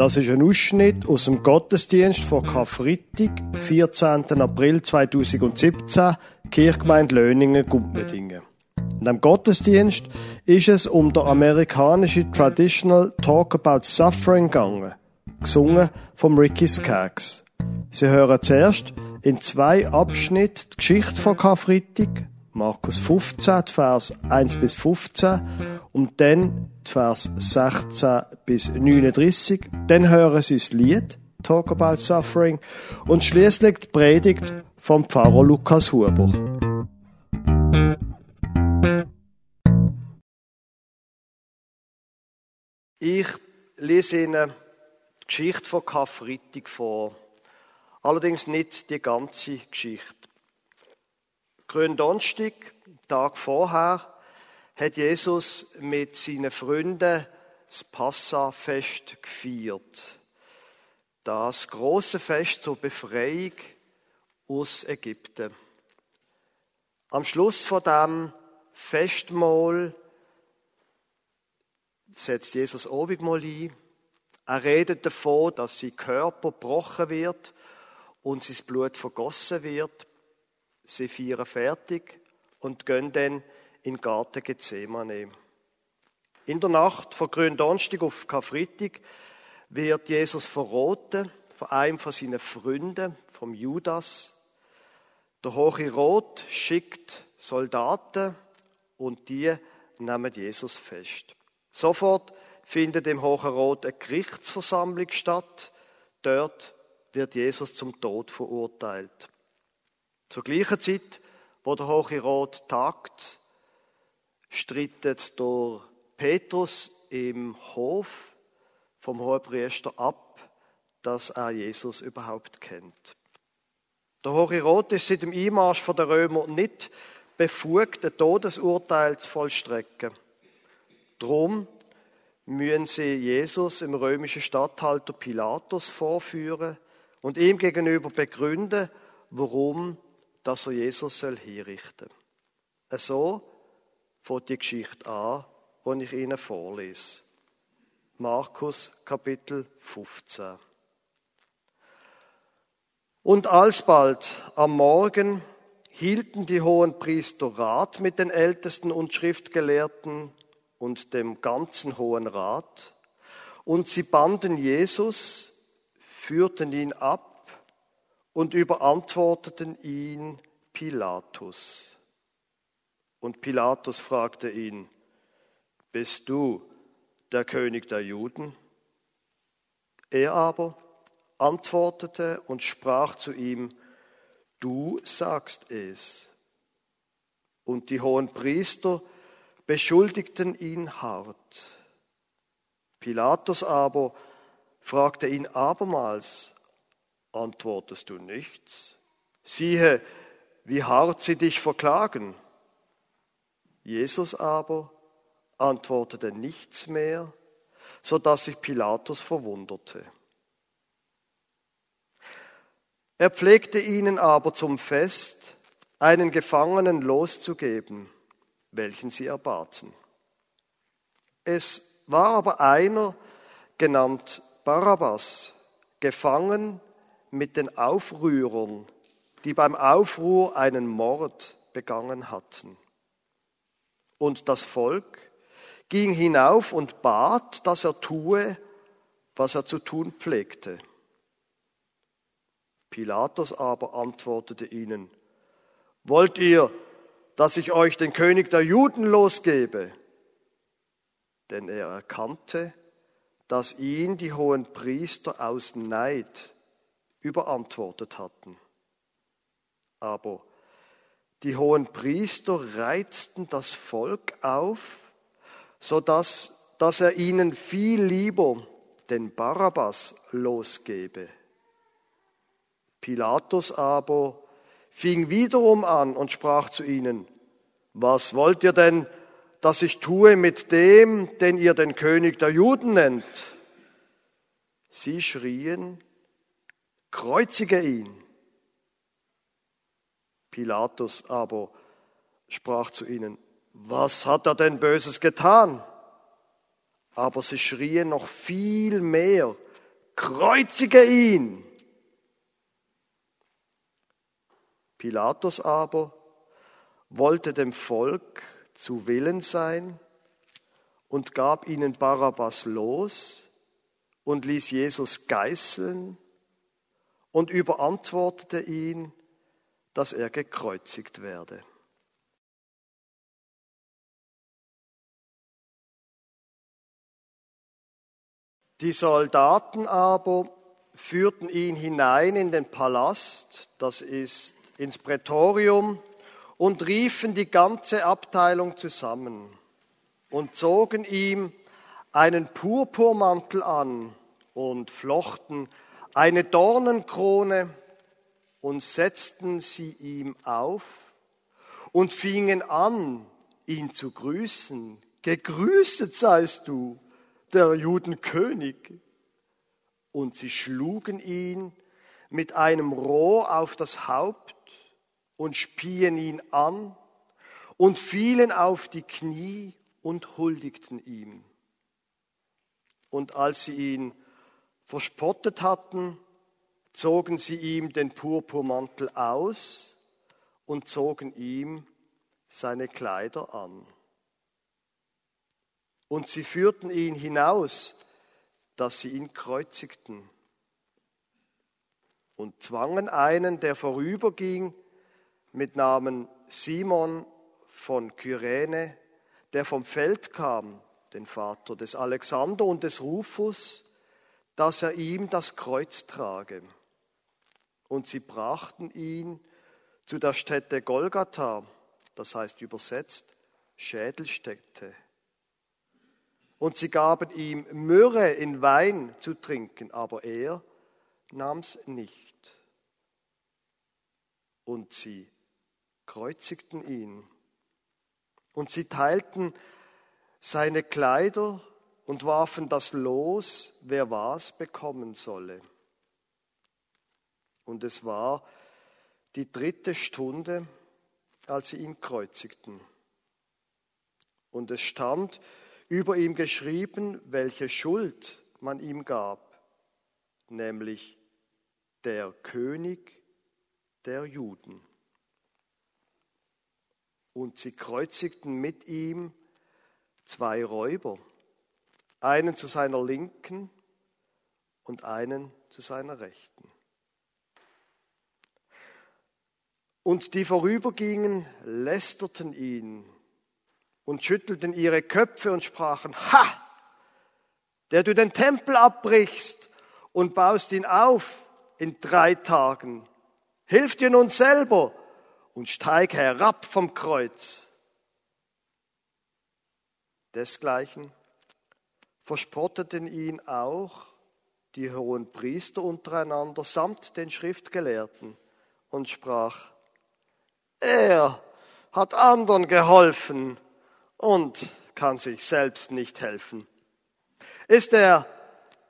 Das ist ein Ausschnitt aus dem Gottesdienst von Karfreitag, 14. April 2017, Kirchgemeinde Löningen, Gumpendingen. In dem Gottesdienst ist es um der amerikanische Traditional Talk About Suffering gegangen, gesungen vom Ricky Skaggs. Sie hören zuerst in zwei Abschnitten die Geschichte von Karfreitag, Markus 15, Vers 1 bis 15 und dann Vers 16 bis 39. Dann hören Sie das Lied Talk About Suffering und schließlich die Predigt vom Pfarrer Lukas Huber. Ich lese Ihnen die Geschichte von Karfreitag vor. Allerdings nicht die ganze Geschichte. Gründonnerstag, Tag vorher, hat Jesus mit seinen Freunden das Passafest gefeiert. Das große Fest zur Befreiung aus Ägypten. Am Schluss von dem Festmahl setzt Jesus Obigmal ein. Er redet davon, dass sein Körper gebrochen wird und sein Blut vergossen wird. Sie feiern fertig und gehen dann in Garten Gethsemane. In der Nacht von Gründonnerstag auf Karfreitag wird Jesus verroten von einem von seinen Freunden, vom Judas. Der Hohe Rot schickt Soldaten und die nehmen Jesus fest. Sofort findet im Hohen Rot eine Gerichtsversammlung statt. Dort wird Jesus zum Tod verurteilt. Zur gleichen Zeit, wo der Hohe Rot tagt, strittet der Petrus im Hof vom Hohepriester ab, dass er Jesus überhaupt kennt. Der Hohe Rot ist seit dem Einmarsch der Römer nicht befugt, ein Todesurteil zu vollstrecken. Drum müssen sie Jesus im römischen Statthalter Pilatus vorführen und ihm gegenüber begründen, warum dass er Jesus soll hinrichten soll. So fängt die Geschichte an, die ich Ihnen vorlese. Markus Kapitel 15. Und alsbald am Morgen hielten die hohen Priester Rat mit den Ältesten und Schriftgelehrten und dem ganzen Hohen Rat, und sie banden Jesus, führten ihn ab und überantworteten ihn Pilatus. Und Pilatus fragte ihn, bist du der König der Juden? Er aber antwortete und sprach zu ihm, du sagst es. Und die hohen Priester beschuldigten ihn hart. Pilatus aber fragte ihn abermals, antwortest du nichts? Siehe, wie hart sie dich verklagen. Jesus aber antwortete nichts mehr, so dass sich Pilatus verwunderte. Er pflegte ihnen aber zum Fest einen Gefangenen loszugeben, welchen sie erbaten. Es war aber einer, genannt Barabbas, gefangen mit den Aufrührern, die beim Aufruhr einen Mord begangen hatten. Und das Volk ging hinauf und bat, dass er tue, was er zu tun pflegte. Pilatus aber antwortete ihnen, wollt ihr, dass ich euch den König der Juden losgebe? Denn er erkannte, dass ihn die hohen Priester aus Neid überantwortet hatten. Aber die hohen Priester reizten das Volk auf, so dass, dass er ihnen viel lieber den Barabbas losgebe. Pilatus aber fing wiederum an und sprach zu ihnen, was wollt ihr denn, dass ich tue mit dem, den ihr den König der Juden nennt? Sie schrien, kreuzige ihn. Pilatus aber sprach zu ihnen, was hat er denn Böses getan? Aber sie schrien noch viel mehr, kreuzige ihn. Pilatus aber wollte dem Volk zu Willen sein und gab ihnen Barabbas los und ließ Jesus geißeln und überantwortete ihn, dass er gekreuzigt werde. Die Soldaten aber führten ihn hinein in den Palast, das ist ins Prätorium, und riefen die ganze Abteilung zusammen und zogen ihm einen Purpurmantel an und flochten eine Dornenkrone und setzten sie ihm auf und fingen an, ihn zu grüßen. Gegrüßet seist du, der Judenkönig. Und sie schlugen ihn mit einem Rohr auf das Haupt und spien ihn an und fielen auf die Knie und huldigten ihm. Und als sie ihn verspottet hatten, zogen sie ihm den Purpurmantel aus und zogen ihm seine Kleider an. Und sie führten ihn hinaus, dass sie ihn kreuzigten und zwangen einen, der vorüberging, mit Namen Simon von Kyrene, der vom Feld kam, den Vater des Alexander und des Rufus, dass er ihm das Kreuz trage. Und sie brachten ihn zu der Stätte Golgatha, das heißt übersetzt Schädelstätte und sie gaben ihm Myrrhe in Wein zu trinken, aber er nahm's nicht. Und sie kreuzigten ihn. Und sie teilten seine Kleider und warfen das Los, wer was bekommen solle. Und es war die dritte Stunde, als sie ihn kreuzigten. Und es stand über ihm geschrieben, welche Schuld man ihm gab, nämlich der König der Juden. Und sie kreuzigten mit ihm zwei Räuber, einen zu seiner Linken und einen zu seiner Rechten. Und die vorübergingen, lästerten ihn und schüttelten ihre Köpfe und sprachen, Ha! Der du den Tempel abbrichst und baust ihn auf in drei Tagen. Hilf dir nun selber und steig herab vom Kreuz. Desgleichen verspotteten ihn auch die hohen Priester untereinander samt den Schriftgelehrten und sprach, er hat anderen geholfen und kann sich selbst nicht helfen. Ist er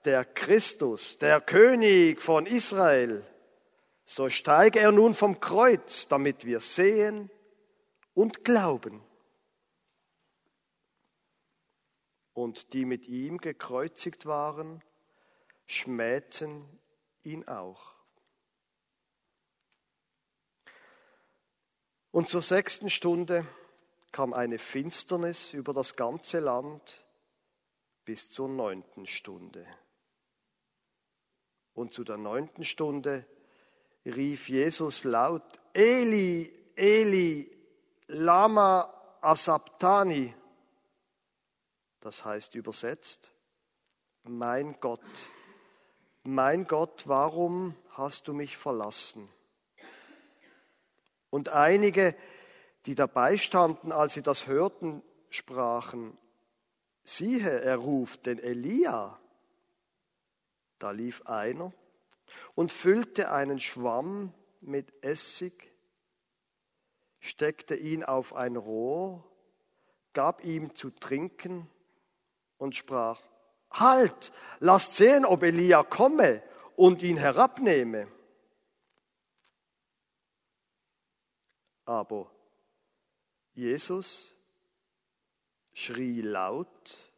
der Christus, der König von Israel, so steige er nun vom Kreuz, damit wir sehen und glauben. Und die mit ihm gekreuzigt waren, schmähten ihn auch. Und zur sechsten Stunde kam eine Finsternis über das ganze Land bis zur neunten Stunde. Und zu der neunten Stunde rief Jesus laut, Eli, Eli, lama asabtani. Das heißt übersetzt, mein Gott, mein Gott, warum hast du mich verlassen? Und einige die dabei standen, als sie das hörten, sprachen, siehe, er ruft den Elia. Da lief einer und füllte einen Schwamm mit Essig, steckte ihn auf ein Rohr, gab ihm zu trinken und sprach, Halt, lasst sehen, ob Elia komme und ihn herabnehme. Aber Jesus schrie laut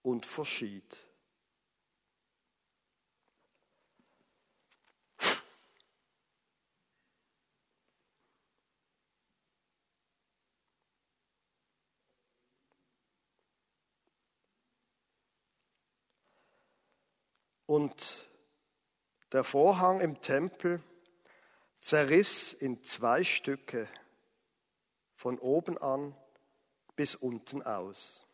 und verschied. Und der Vorhang im Tempel zerriss in zwei Stücke, von oben an bis unten aus.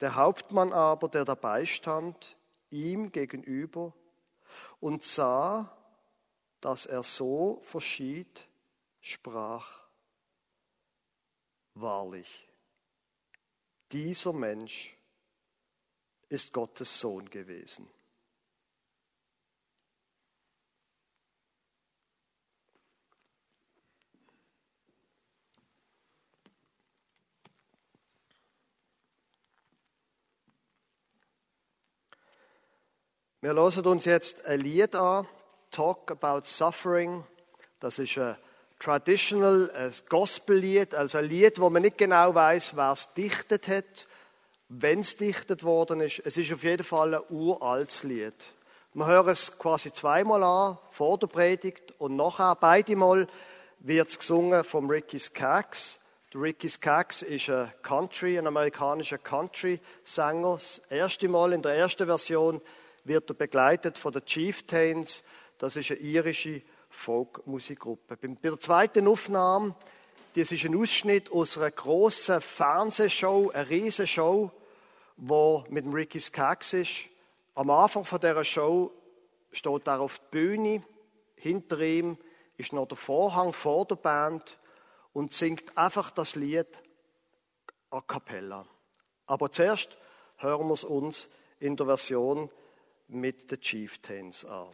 Der Hauptmann aber, der dabei stand, ihm gegenüber, und sah, dass er so verschied, sprach, wahrlich, dieser Mensch ist Gottes Sohn gewesen. Wir hören uns jetzt ein Lied an, Talk About Suffering. Das ist ein Traditional, ein Gospellied, also ein Lied, wo man nicht genau weiß, wer es dichtet hat, wenn es dichtet worden ist. Es ist auf jeden Fall ein uraltes Lied. Wir hören es quasi zweimal an, vor der Predigt und nachher. Beide Mal wird es gesungen vom Ricky Skaggs. Ricky Skaggs ist ein Country, ein amerikanischer Country-Sänger. Das erste Mal in der ersten Version wird er begleitet von den Chieftains. Das ist eine irische Folkmusikgruppe. Bei der zweiten Aufnahme, das ist ein Ausschnitt aus einer grossen Fernsehshow, eine riesige Show, wo mit Ricky Skaggs ist. Am Anfang dieser Show steht er auf der Bühne. Hinter ihm ist noch der Vorhang vor der Band und singt einfach das Lied a cappella. Aber zuerst hören wir es uns in der Version mit den Chieftains an.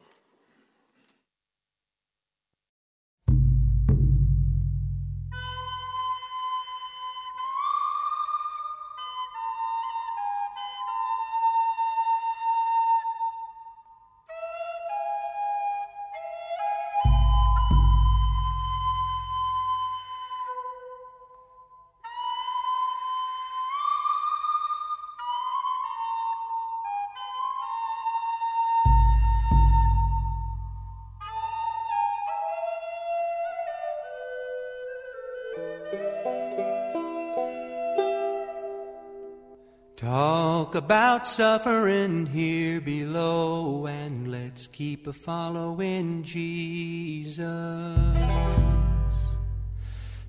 Talk about suffering here below, and let's keep a following Jesus.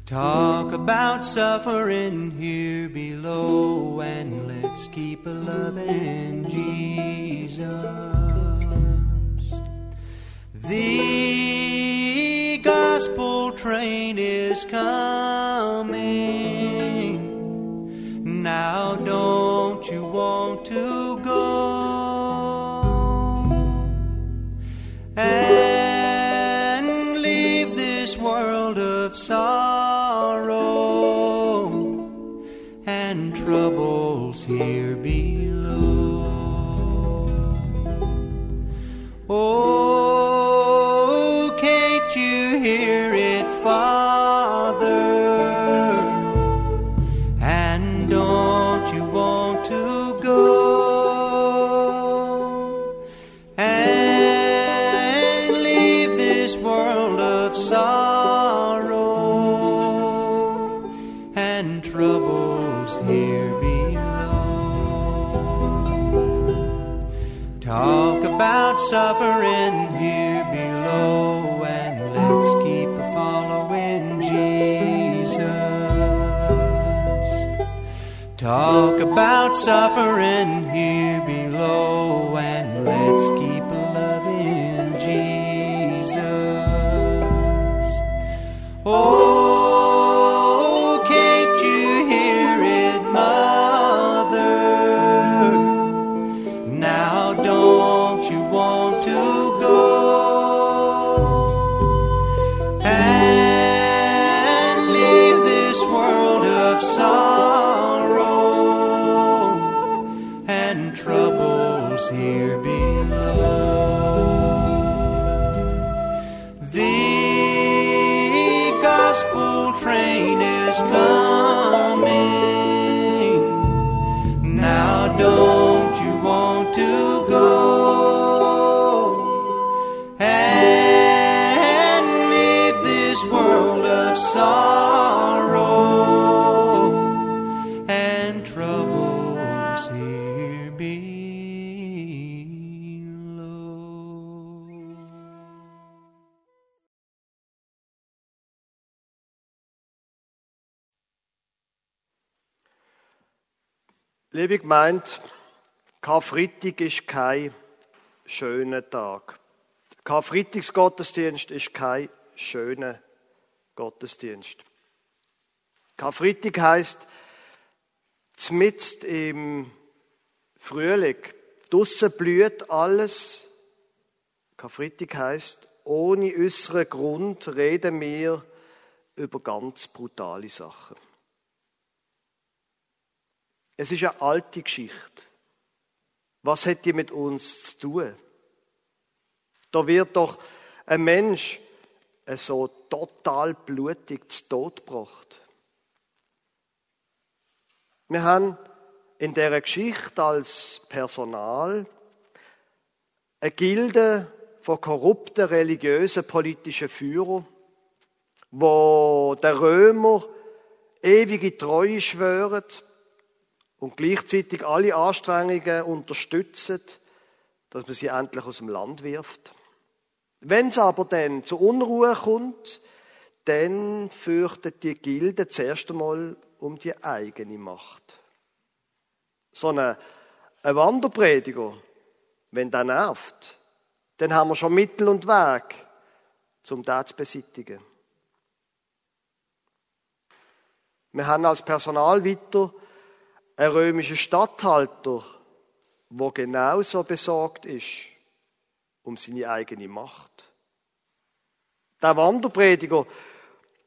Talk about suffering here below, and let's keep a loving Jesus. The gospel train is coming. Now you want to go Jesus. Talk about suffering here below, and let's keep Liebe Gemeinde, Karfreitag ist kein schöner Tag. Karfreitagsgottesdienst ist kein schöner Gottesdienst. Karfreitag heißt, mitten im Frühling, draussen blüht alles. Karfreitag heißt, ohne äußeren Grund reden wir über ganz brutale Sachen. Es ist eine alte Geschichte. Was hat die mit uns zu tun? Da wird doch ein Mensch so total blutig zu Tod gebracht. Wir haben in der Geschichte als Personal eine Gilde von korrupten religiösen politischen Führern, wo der Römer ewige Treue schwören und gleichzeitig alle Anstrengungen unterstützen, dass man sie endlich aus dem Land wirft. Wenn es aber dann zur Unruhe kommt, dann fürchtet die Gilde zuerst einmal um die eigene Macht. So ein Wanderprediger, wenn der nervt, dann haben wir schon Mittel und Weg, um das zu beseitigen. Wir haben als Personal weiter einen römischen Statthalter, der genauso besorgt ist um seine eigene Macht. Der Wanderprediger,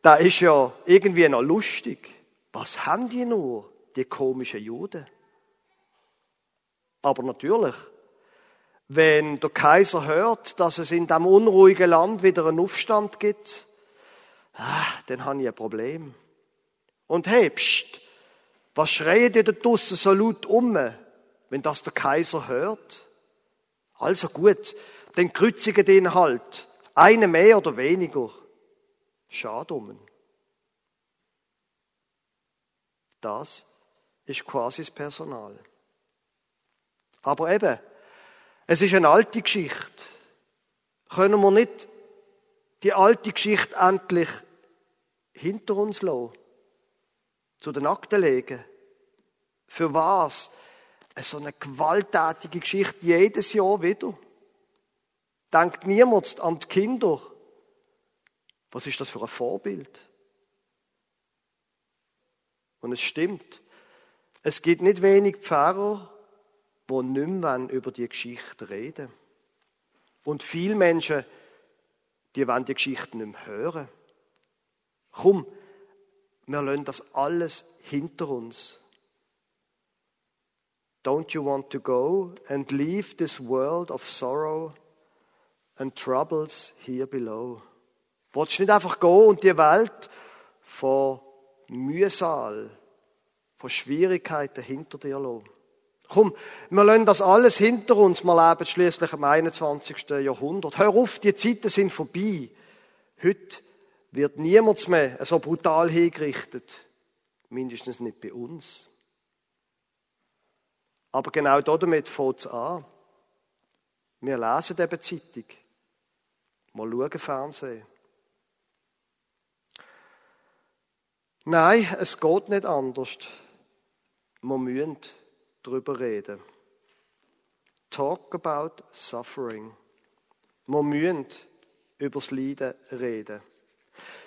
der ist ja irgendwie noch lustig. Was haben die nur, die komischen Juden? Aber natürlich, wenn der Kaiser hört, dass es in diesem unruhigen Land wieder einen Aufstand gibt, ah, dann habe ich ein Problem. Und hey, pst, was schreit ihr da draussen so laut um, wenn das der Kaiser hört? Also gut, dann kreuzigen den halt. Eine mehr oder weniger. Schade um. Das ist quasi das Personal. Aber eben, es ist eine alte Geschichte. Können wir nicht die alte Geschichte endlich hinter uns lassen? Zu den Akten legen? Für was? So eine gewalttätige Geschichte jedes Jahr wieder. Denkt niemand an die Kinder. Was ist das für ein Vorbild? Und es stimmt. Es gibt nicht wenig Pfarrer, die nicht mehr über die Geschichte reden. Und viele Menschen, die wollen die Geschichte nicht mehr hören. Komm, wir lassen das alles hinter uns. Don't you want to go and leave this world of sorrow and troubles here below? Wolltest du nicht einfach gehen und die Welt von Mühsal, von Schwierigkeiten hinter dir lassen? Komm, wir lassen das alles hinter uns. Wir leben schließlich im 21. Jahrhundert. Hör auf, die Zeiten sind vorbei. Heute wird niemand mehr so brutal hingerichtet. Mindestens nicht bei uns. Aber genau damit fängt es an. Wir lesen eben Zeitung. Wir schauen Fernsehen. Nein, es geht nicht anders. Wir müssen darüber reden. Talk about suffering. Wir müssen über das Leiden reden.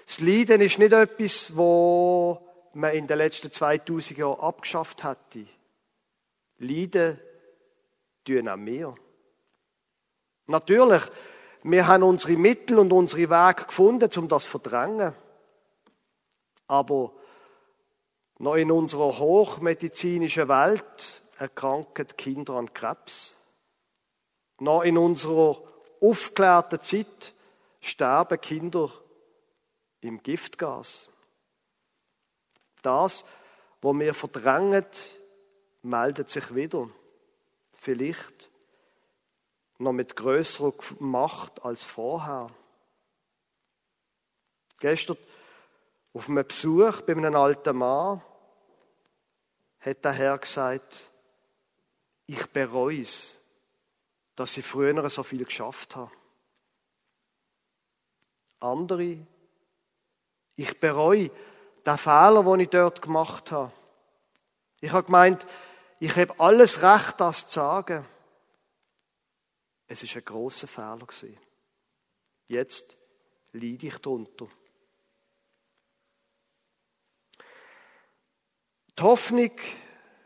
Das Leiden ist nicht etwas, wo man in den letzten 2000 Jahren abgeschafft hätte. Leiden tun auch wir. Natürlich, wir haben unsere Mittel und unsere Wege gefunden, um das zu verdrängen. Aber noch in unserer hochmedizinischen Welt erkranken Kinder an Krebs. Noch in unserer aufgeklärten Zeit sterben Kinder im Giftgas. Das, was wir verdrängen, meldet sich wieder. Vielleicht noch mit größerer Macht als vorher. Gestern auf einem Besuch bei einem alten Mann hat der Herr gesagt, ich bereue es, dass ich früher so viel geschafft habe. Andere, ich bereue den Fehler, den ich dort gemacht habe. Ich habe gemeint, ich habe alles Recht, das zu sagen. Es ist ein großer Fehler. Jetzt leide ich darunter. Die Hoffnung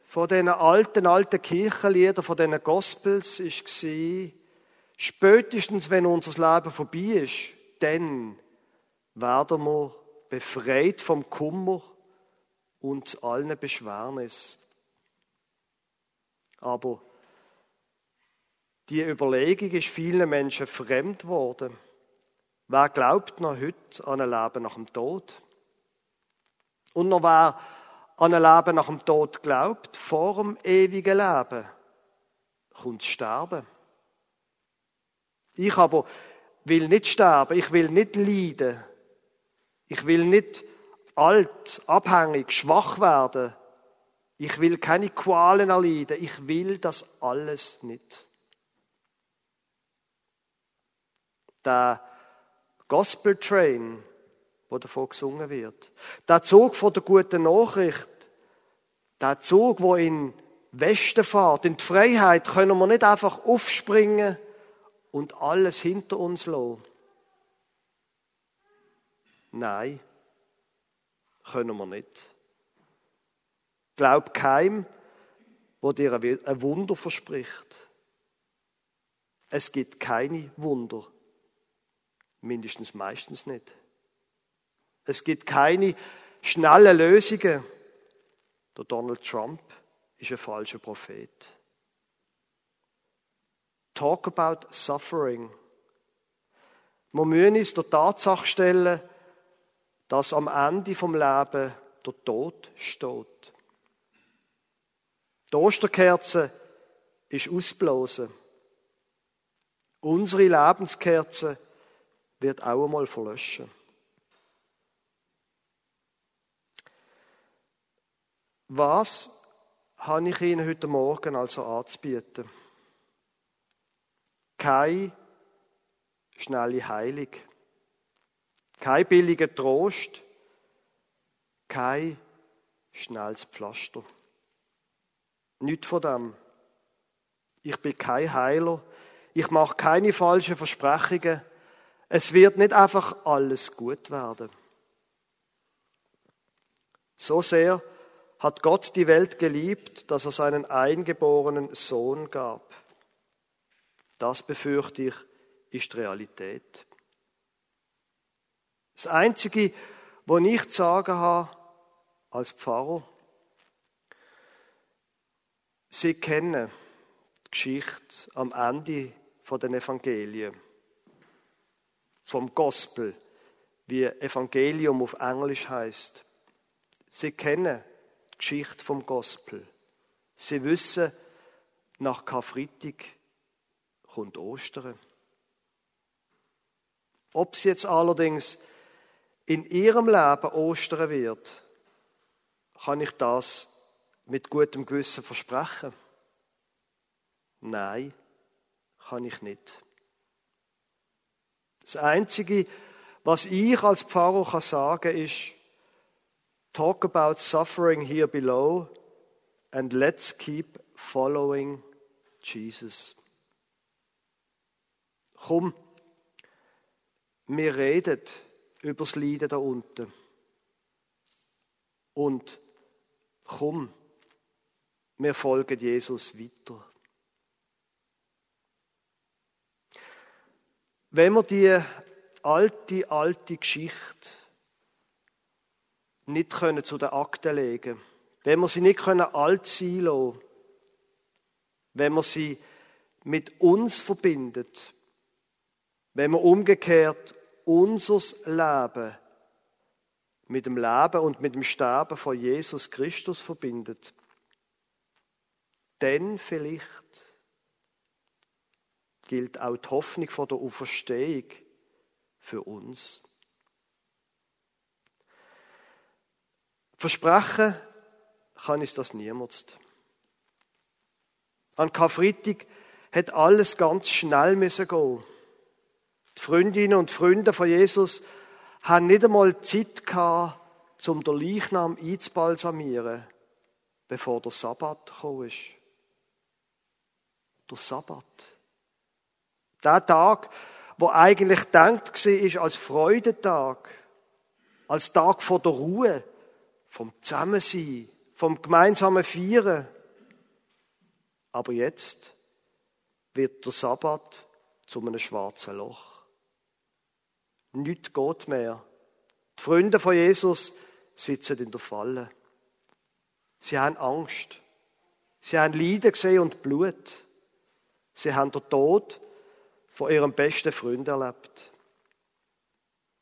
von diesen alten, alten Kirchenliedern, von diesen Gospels, war, spätestens wenn unser Leben vorbei ist, dann werden wir befreit vom Kummer und allen Beschwernis. Aber die Überlegung ist vielen Menschen fremd worden. Wer glaubt noch heute an ein Leben nach dem Tod? Und noch wer an ein Leben nach dem Tod glaubt, vor dem ewigen Leben, kommt Sterben. Ich aber will nicht sterben, ich will nicht leiden, ich will nicht alt, abhängig, schwach werden, ich will keine Qualen erleiden, ich will das alles nicht. Der Gospel Train, wo davon gesungen wird, der Zug von der guten Nachricht, der Zug, wo in Westen fährt, in die Freiheit, können wir nicht einfach aufspringen und alles hinter uns lassen. Nein, können wir nicht. Glaub keinem, wo dir ein Wunder verspricht. Es gibt keine Wunder. Mindestens meistens nicht. Es gibt keine schnellen Lösungen. Der Donald Trump ist ein falscher Prophet. Talk about suffering. Wir müssen uns der Tatsache stellen, dass am Ende vom Leben der Tod steht. Die Osterkerze ist ausblasen. Unsere Lebenskerze wird auch einmal verlöschen. Was habe ich Ihnen heute Morgen also anzubieten? Keine schnelle Heilung, kein billiger Trost, kein schnelles Pflaster. Nicht von dem. Ich bin kein Heiler. Ich mache keine falschen Versprechungen. Es wird nicht einfach alles gut werden. So sehr hat Gott die Welt geliebt, dass er seinen eingeborenen Sohn gab. Das befürchte ich, ist Realität. Das Einzige, was ich zu sagen habe als Pfarrer, Sie kennen die Geschichte am Ende den Evangelien, vom Gospel, wie Evangelium auf Englisch heißt. Sie kennen die Geschichte vom Gospel. Sie wissen, nach Karfreitag kommt Ostern. Ob es jetzt allerdings in ihrem Leben Ostern wird, kann ich das mit gutem Gewissen versprechen? Nein, kann ich nicht. Das Einzige, was ich als Pfarrer kann sagen ist, talk about suffering here below and let's keep following Jesus. Komm, wir reden über das Leiden da unten. Und komm, wir folgen Jesus weiter. Wenn wir die alte, alte Geschichte nicht können zu den Akten legen wenn wir sie nicht können alt sein lassen, wenn wir sie mit uns verbindet, wenn wir umgekehrt unser Leben mit dem Leben und mit dem Sterben von Jesus Christus verbindet, dann vielleicht gilt auch die Hoffnung von der Auferstehung für uns. Versprechen kann es das niemand. An Karfreitag hat alles ganz schnell müssen gehen. Die Freundinnen und Freunde von Jesus haben nicht einmal Zeit gehabt, um den Leichnam einzubalsamieren bevor der Sabbat gekommen ist. Der Sabbat. Der Tag, wo eigentlich gedacht war als Freudentag, als Tag vor der Ruhe, vom Zusammensein, vom gemeinsamen Feiern. Aber jetzt wird der Sabbat zu einem schwarzen Loch. Nichts geht mehr. Die Freunde von Jesus sitzen in der Falle. Sie haben Angst. Sie haben Leiden gesehen und Blut. Sie haben den Tod von ihrem besten Freund erlebt.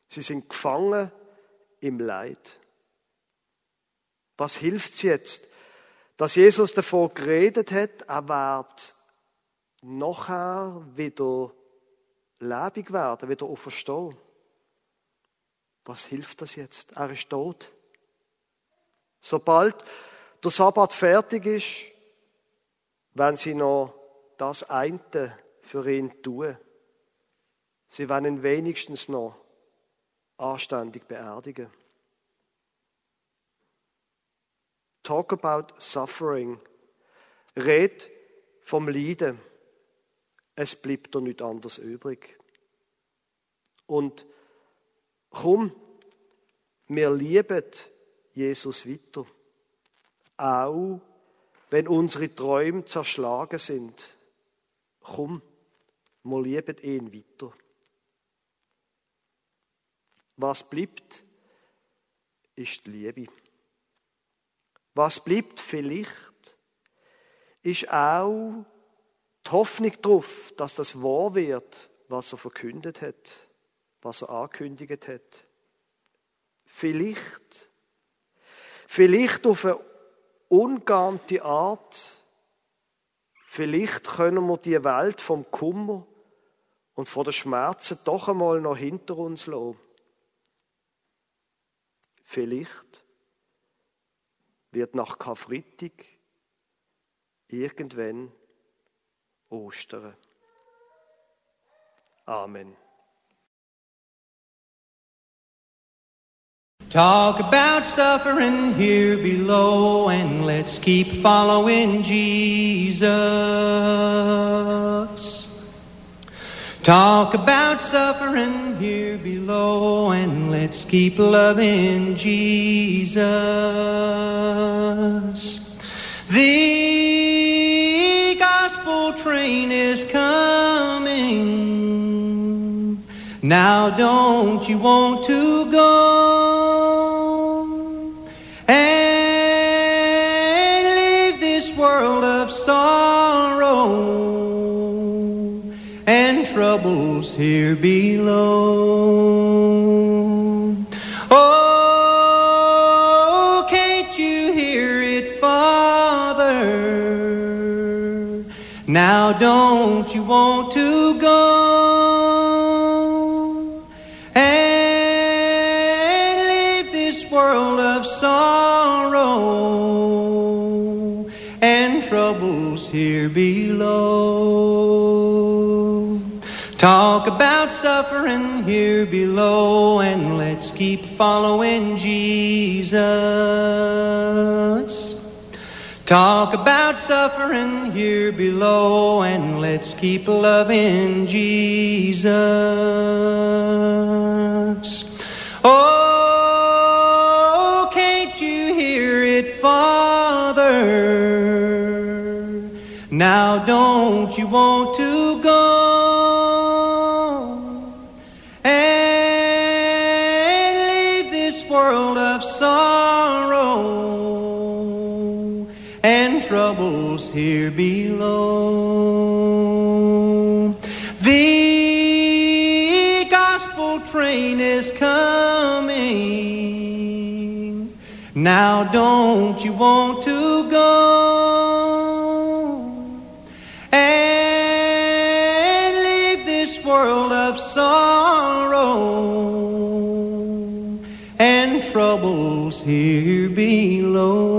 Sie sind gefangen im Leid. Was hilft es jetzt, dass Jesus davor geredet hat, er wird nachher wieder lebendig werden, wieder auferstehen? Was hilft das jetzt? Er ist tot. Sobald der Sabbat fertig ist, wenn sie noch das eine für ihn tun. Sie werden ihn wenigstens noch anständig beerdigen. Talk about suffering. Red vom Leiden. Es bleibt doch nicht anders übrig. Und komm, wir lieben Jesus weiter. Auch wenn unsere Träume zerschlagen sind. Komm, wir lieben ihn weiter. Was bleibt, ist die Liebe. Was bleibt vielleicht, ist auch die Hoffnung darauf, dass das wahr wird, was er verkündet hat, was er angekündigt hat. Vielleicht, vielleicht auf eine ungeahnte Art, vielleicht können wir die Welt vom Kummer und von den Schmerzen doch einmal noch hinter uns lassen. Vielleicht wird nach Karfreitag irgendwann Ostern. Amen. Talk about suffering here below and let's keep following Jesus. Talk about suffering here below and let's keep loving Jesus. The gospel train is coming. Now don't you want to go below. Oh, can't you hear it, Father? Now don't you want to go and leave this world of sorrow and troubles here below? Talk about suffering here below and let's keep following Jesus. Talk about suffering here below and let's keep loving Jesus. Oh, can't you hear it, Father? Now don't you want to Now don't you want to go and leave this world of sorrow? and troubles here below.